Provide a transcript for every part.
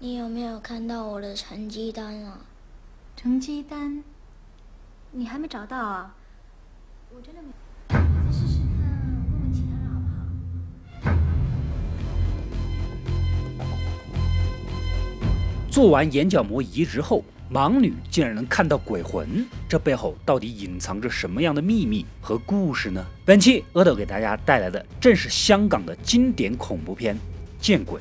你有没有看到我的成绩单啊？成绩单，你还没找到啊？我真的没。再试试看，问问其他人好不好？做完眼角膜移植后，盲女竟然能看到鬼魂，这背后到底隐藏着什么样的秘密和故事呢？本期阿斗给大家带来的正是香港的经典恐怖片《见鬼》。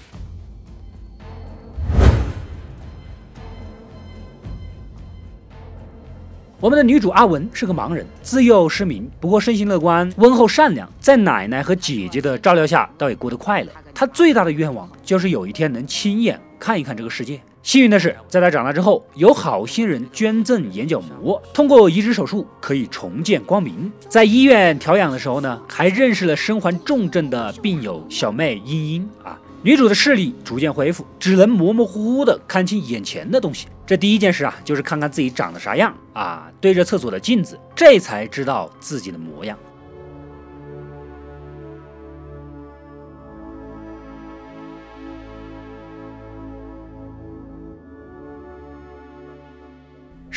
我们的女主阿文是个盲人，自幼失明，不过生性乐观、温厚善良，在奶奶和姐姐的照料下，倒也过得快乐。她最大的愿望就是有一天能亲眼看一看这个世界。幸运的是，在她长大之后，有好心人捐赠眼角膜，通过移植手术可以重见光明。在医院调养的时候呢，还认识了身患重症的病友小妹茵茵啊。女主的视力逐渐恢复，只能模模糊糊的看清眼前的东西。这第一件事啊，就是看看自己长得啥样啊，对着厕所的镜子，这才知道自己的模样。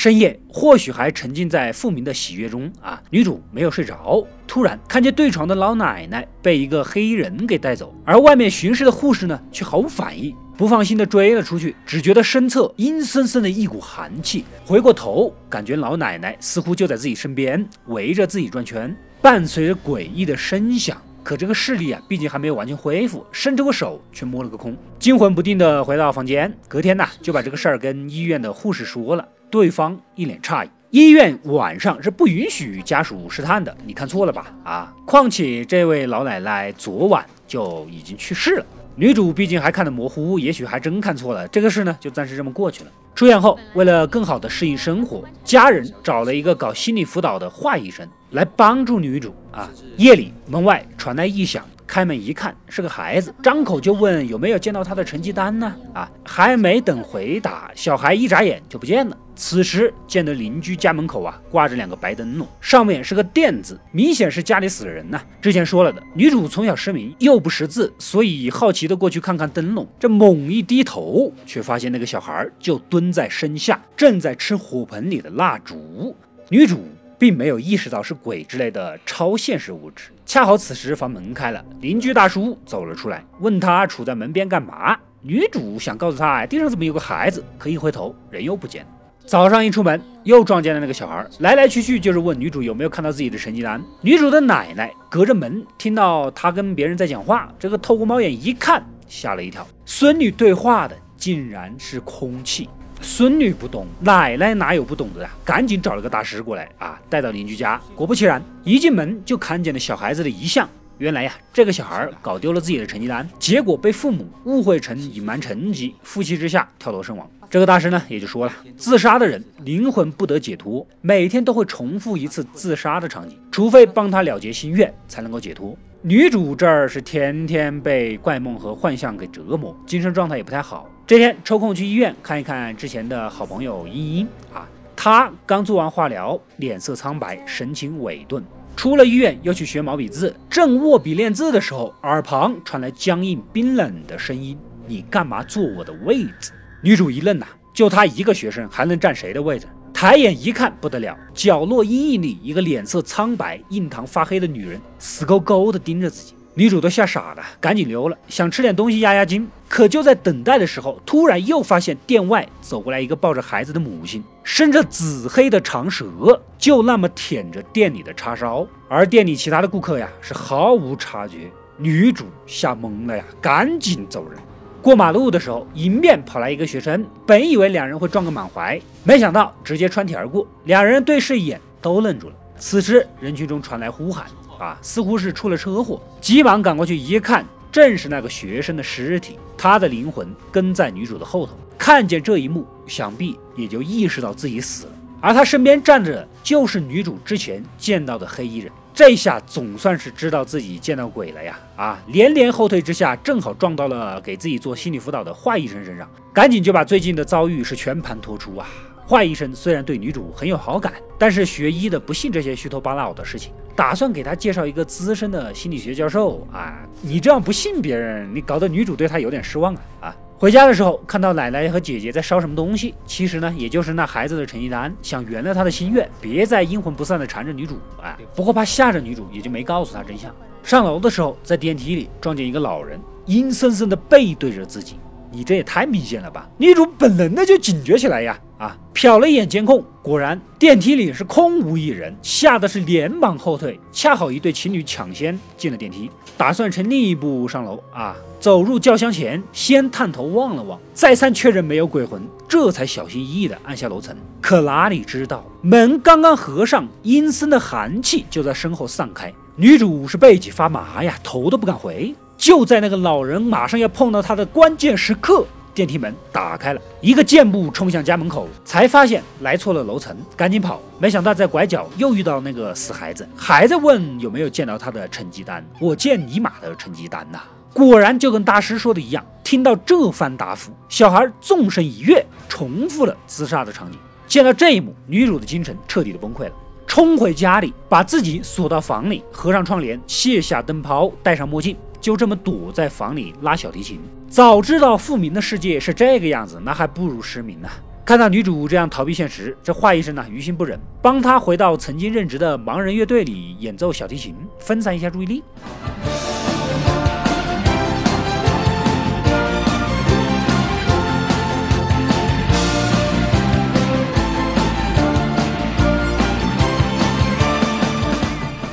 深夜，或许还沉浸在复明的喜悦中啊，女主没有睡着，突然看见对床的老奶奶被一个黑衣人给带走，而外面巡视的护士呢，却毫无反应，不放心的追了出去，只觉得身侧阴森森的一股寒气，回过头，感觉老奶奶似乎就在自己身边，围着自己转圈，伴随着诡异的声响。可这个视力啊，毕竟还没有完全恢复，伸出个手却摸了个空，惊魂不定的回到房间，隔天呐，就把这个事儿跟医院的护士说了。对方一脸诧异，医院晚上是不允许家属试探的，你看错了吧？啊，况且这位老奶奶昨晚就已经去世了。女主毕竟还看得模糊，也许还真看错了。这个事呢，就暂时这么过去了。出院后，为了更好的适应生活，家人找了一个搞心理辅导的坏医生来帮助女主。啊，夜里门外传来异响。开门一看是个孩子，张口就问有没有见到他的成绩单呢？啊，还没等回答，小孩一眨眼就不见了。此时见得邻居家门口啊挂着两个白灯笼，上面是个店字，明显是家里死了人呐。之前说了的，女主从小失明又不识字，所以好奇的过去看看灯笼。这猛一低头，却发现那个小孩就蹲在身下，正在吃火盆里的蜡烛。女主。并没有意识到是鬼之类的超现实物质。恰好此时房门开了，邻居大叔走了出来，问他杵在门边干嘛。女主想告诉他，地上怎么有个孩子？可一回头，人又不见了。早上一出门，又撞见了那个小孩，来来去去就是问女主有没有看到自己的成绩单。女主的奶奶隔着门听到他跟别人在讲话，这个透过猫眼一看，吓了一跳，孙女对话的竟然是空气。孙女不懂，奶奶哪有不懂的呀？赶紧找了个大师过来啊，带到邻居家。果不其然，一进门就看见了小孩子的遗像。原来呀，这个小孩搞丢了自己的成绩单，结果被父母误会成隐瞒成绩，负气之下跳楼身亡。这个大师呢，也就说了，自杀的人灵魂不得解脱，每天都会重复一次自杀的场景，除非帮他了结心愿，才能够解脱。女主这儿是天天被怪梦和幻象给折磨，精神状态也不太好。这天抽空去医院看一看之前的好朋友茵茵啊，她刚做完化疗，脸色苍白，神情萎顿。出了医院又去学毛笔字，正握笔练字的时候，耳旁传来僵硬冰冷的声音：“你干嘛坐我的位子？”女主一愣呐，就她一个学生，还能占谁的位置？抬眼一看，不得了，角落阴影里一个脸色苍白、印堂发黑的女人，死勾勾的盯着自己。女主都吓傻了，赶紧溜了，想吃点东西压压惊。可就在等待的时候，突然又发现店外走过来一个抱着孩子的母亲，伸着紫黑的长舌，就那么舔着店里的叉烧。而店里其他的顾客呀，是毫无察觉。女主吓懵了呀，赶紧走人。过马路的时候，迎面跑来一个学生，本以为两人会撞个满怀，没想到直接穿体而过。两人对视一眼，都愣住了。此时人群中传来呼喊。啊，似乎是出了车祸，急忙赶过去一看，正是那个学生的尸体，他的灵魂跟在女主的后头。看见这一幕，想必也就意识到自己死了。而他身边站着的就是女主之前见到的黑衣人，这下总算是知道自己见到鬼了呀！啊，连连后退之下，正好撞到了给自己做心理辅导的坏医生身上，赶紧就把最近的遭遇是全盘托出啊。坏医生虽然对女主很有好感，但是学医的不信这些虚头巴脑的事情，打算给他介绍一个资深的心理学教授啊。你这样不信别人，你搞得女主对他有点失望啊啊！回家的时候，看到奶奶和姐姐在烧什么东西，其实呢，也就是那孩子的成绩单，想圆了他的心愿，别再阴魂不散的缠着女主。啊，不过怕吓着女主，也就没告诉她真相。上楼的时候，在电梯里撞见一个老人，阴森森的背对着自己。你这也太明显了吧！女主本能的就警觉起来呀！啊，瞟了一眼监控，果然电梯里是空无一人，吓得是连忙后退。恰好一对情侣抢先进了电梯，打算乘另一部上楼啊。走入轿厢前，先探头望了望，再三确认没有鬼魂，这才小心翼翼地按下楼层。可哪里知道，门刚刚合上，阴森的寒气就在身后散开。女主是背脊发麻呀，头都不敢回。就在那个老人马上要碰到他的关键时刻，电梯门打开了，一个箭步冲向家门口，才发现来错了楼层，赶紧跑。没想到在拐角又遇到那个死孩子，还在问有没有见到他的成绩单。我见你妈的成绩单呐！果然就跟大师说的一样，听到这番答复，小孩纵身一跃，重复了自杀的场景。见到这一幕，女主的精神彻底的崩溃了，冲回家里，把自己锁到房里，合上窗帘，卸下灯泡，戴上墨镜。就这么躲在房里拉小提琴。早知道富民的世界是这个样子，那还不如失明呢。看到女主这样逃避现实，这华医生呢于心不忍，帮她回到曾经任职的盲人乐队里演奏小提琴，分散一下注意力。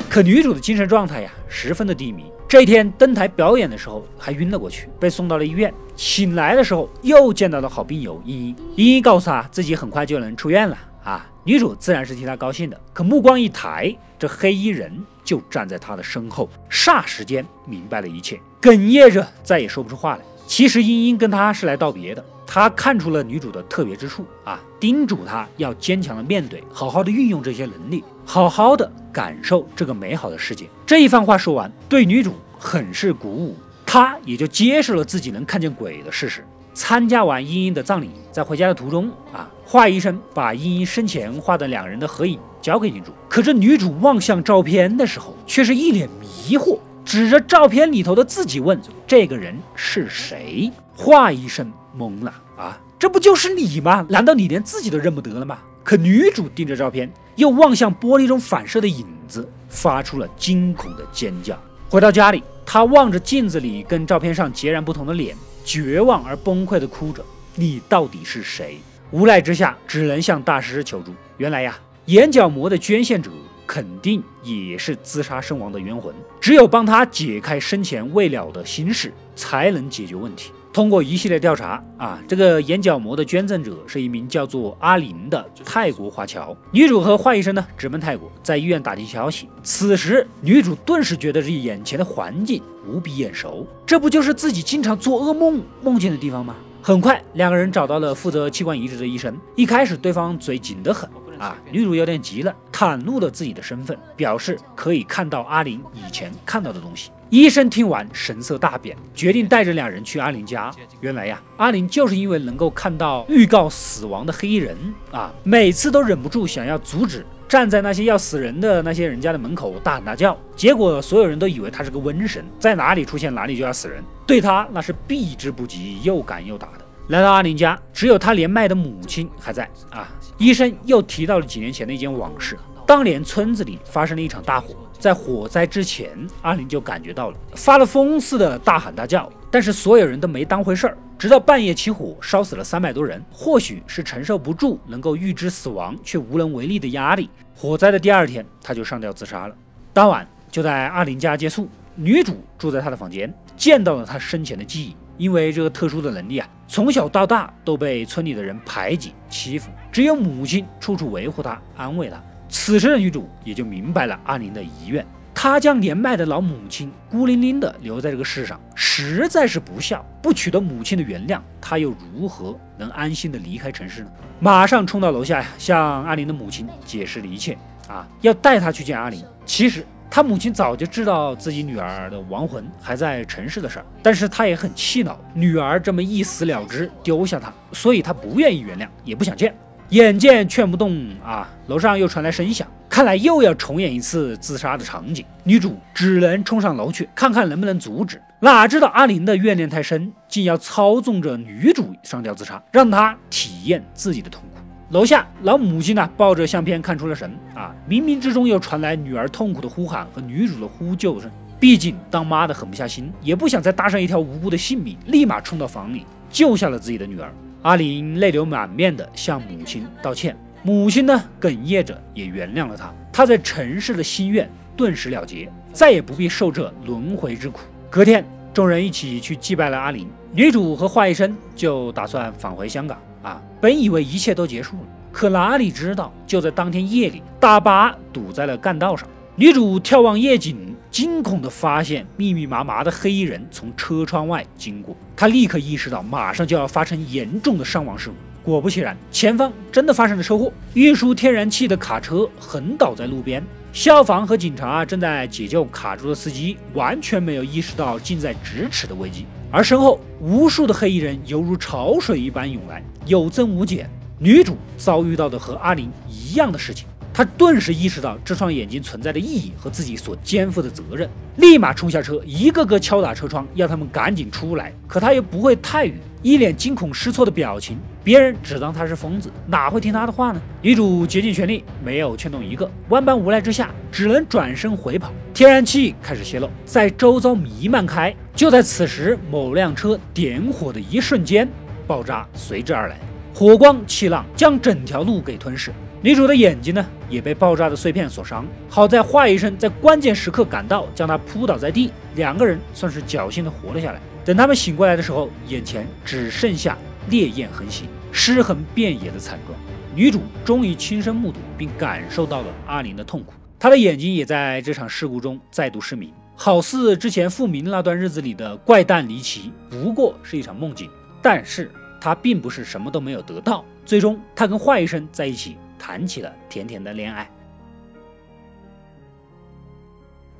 可女主的精神状态呀，十分的低迷。这一天登台表演的时候还晕了过去，被送到了医院。醒来的时候又见到了好病友茵茵，茵茵告诉他自己很快就能出院了啊！女主自然是替他高兴的。可目光一抬，这黑衣人就站在他的身后，霎时间明白了一切，哽咽着再也说不出话来。其实茵茵跟他是来道别的，他看出了女主的特别之处啊，叮嘱她要坚强的面对，好好的运用这些能力，好好的感受这个美好的世界。这一番话说完，对女主很是鼓舞，她也就接受了自己能看见鬼的事实。参加完茵茵的葬礼，在回家的途中啊，华医生把茵茵生前画的两人的合影交给女主，可这女主望向照片的时候，却是一脸迷惑。指着照片里头的自己问：“这个人是谁？”华医生懵了啊，这不就是你吗？难道你连自己都认不得了吗？可女主盯着照片，又望向玻璃中反射的影子，发出了惊恐的尖叫。回到家里，她望着镜子里跟照片上截然不同的脸，绝望而崩溃地哭着：“你到底是谁？”无奈之下，只能向大师求助。原来呀，眼角膜的捐献者。肯定也是自杀身亡的冤魂，只有帮他解开生前未了的心事，才能解决问题。通过一系列调查啊，这个眼角膜的捐赠者是一名叫做阿林的泰国华侨。女主和华医生呢直奔泰国，在医院打听消息。此时，女主顿时觉得这眼前的环境无比眼熟，这不就是自己经常做噩梦梦见的地方吗？很快，两个人找到了负责器官移植的医生。一开始，对方嘴紧得很。啊，女主有点急了，袒露了自己的身份，表示可以看到阿林以前看到的东西。医生听完神色大变，决定带着两人去阿林家。原来呀，阿林就是因为能够看到预告死亡的黑衣人啊，每次都忍不住想要阻止，站在那些要死人的那些人家的门口大喊大叫。结果所有人都以为他是个瘟神，在哪里出现哪里就要死人，对他那是避之不及，又赶又打的。来到阿林家，只有他年迈的母亲还在啊。医生又提到了几年前的一件往事。当年村子里发生了一场大火，在火灾之前，阿林就感觉到了，发了疯似的大喊大叫，但是所有人都没当回事儿。直到半夜起火，烧死了三百多人，或许是承受不住能够预知死亡却无能为力的压力，火灾的第二天他就上吊自杀了。当晚就在阿林家借宿，女主住在他的房间，见到了他生前的记忆。因为这个特殊的能力啊，从小到大都被村里的人排挤欺负，只有母亲处处维护他、安慰他。此时的女主也就明白了阿林的遗愿，她将年迈的老母亲孤零零的留在这个世上，实在是不孝。不取得母亲的原谅，她又如何能安心的离开城市呢？马上冲到楼下，向阿林的母亲解释了一切啊，要带她去见阿林。其实。他母亲早就知道自己女儿的亡魂还在城市的事儿，但是他也很气恼女儿这么一死了之，丢下他，所以他不愿意原谅，也不想见。眼见劝不动啊，楼上又传来声响。看来又要重演一次自杀的场景。女主只能冲上楼去看看能不能阻止。哪知道阿林的怨念太深，竟要操纵着女主上吊自杀，让她体验自己的痛苦。楼下老母亲呢，抱着相片看出了神啊！冥冥之中又传来女儿痛苦的呼喊和女主的呼救声。毕竟当妈的狠不下心，也不想再搭上一条无辜的性命，立马冲到房里救下了自己的女儿。阿林泪流满面的向母亲道歉，母亲呢哽咽着也原谅了他。他在尘世的心愿顿时了结，再也不必受这轮回之苦。隔天，众人一起去祭拜了阿林。女主和华医生就打算返回香港啊，本以为一切都结束了，可哪里知道，就在当天夜里，大巴堵在了干道上。女主眺望夜景，惊恐地发现密密麻麻的黑衣人从车窗外经过。他立刻意识到，马上就要发生严重的伤亡事故。果不其然，前方真的发生了车祸，运输天然气的卡车横倒在路边。消防和警察正在解救卡住的司机，完全没有意识到近在咫尺的危机。而身后无数的黑衣人犹如潮水一般涌来，有增无减。女主遭遇到的和阿林一样的事情，他顿时意识到这双眼睛存在的意义和自己所肩负的责任，立马冲下车，一个个敲打车窗，要他们赶紧出来。可他又不会泰语，一脸惊恐失措的表情。别人只当他是疯子，哪会听他的话呢？女主竭尽全力，没有劝动一个，万般无奈之下，只能转身回跑。天然气开始泄漏，在周遭弥漫开。就在此时，某辆车点火的一瞬间，爆炸随之而来，火光气浪将整条路给吞噬。女主的眼睛呢，也被爆炸的碎片所伤。好在华医生在关键时刻赶到，将她扑倒在地，两个人算是侥幸的活了下来。等他们醒过来的时候，眼前只剩下烈焰横行。尸横遍野的惨状，女主终于亲身目睹并感受到了阿林的痛苦，她的眼睛也在这场事故中再度失明，好似之前复明那段日子里的怪诞离奇，不过是一场梦境。但是她并不是什么都没有得到，最终她跟坏医生在一起谈起了甜甜的恋爱。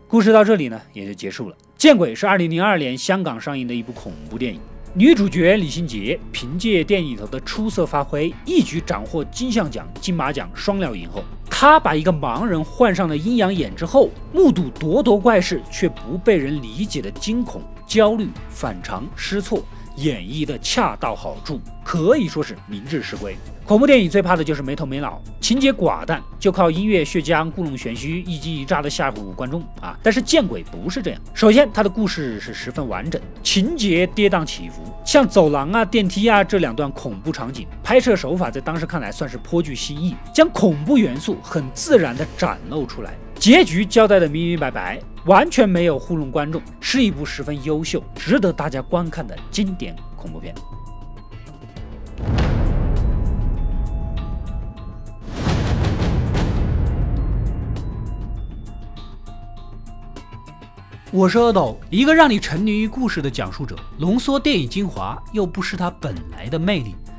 故事到这里呢也就结束了。《见鬼》是二零零二年香港上映的一部恐怖电影。女主角李心洁凭借电影里头的出色发挥，一举斩获金像奖、金马奖双料影后。她把一个盲人换上了阴阳眼之后，目睹咄咄怪事却不被人理解的惊恐、焦虑、反常、失措。演绎的恰到好处，可以说是明智实归。恐怖电影最怕的就是没头没脑，情节寡淡，就靠音乐血浆、故弄玄虚、一击一炸的吓唬观众啊！但是见鬼不是这样。首先，它的故事是十分完整，情节跌宕起伏，像走廊啊、电梯啊这两段恐怖场景，拍摄手法在当时看来算是颇具新意，将恐怖元素很自然地展露出来。结局交代的明明白白，完全没有糊弄观众，是一部十分优秀、值得大家观看的经典恐怖片。我是阿斗，一个让你沉迷于故事的讲述者，浓缩电影精华，又不失它本来的魅力。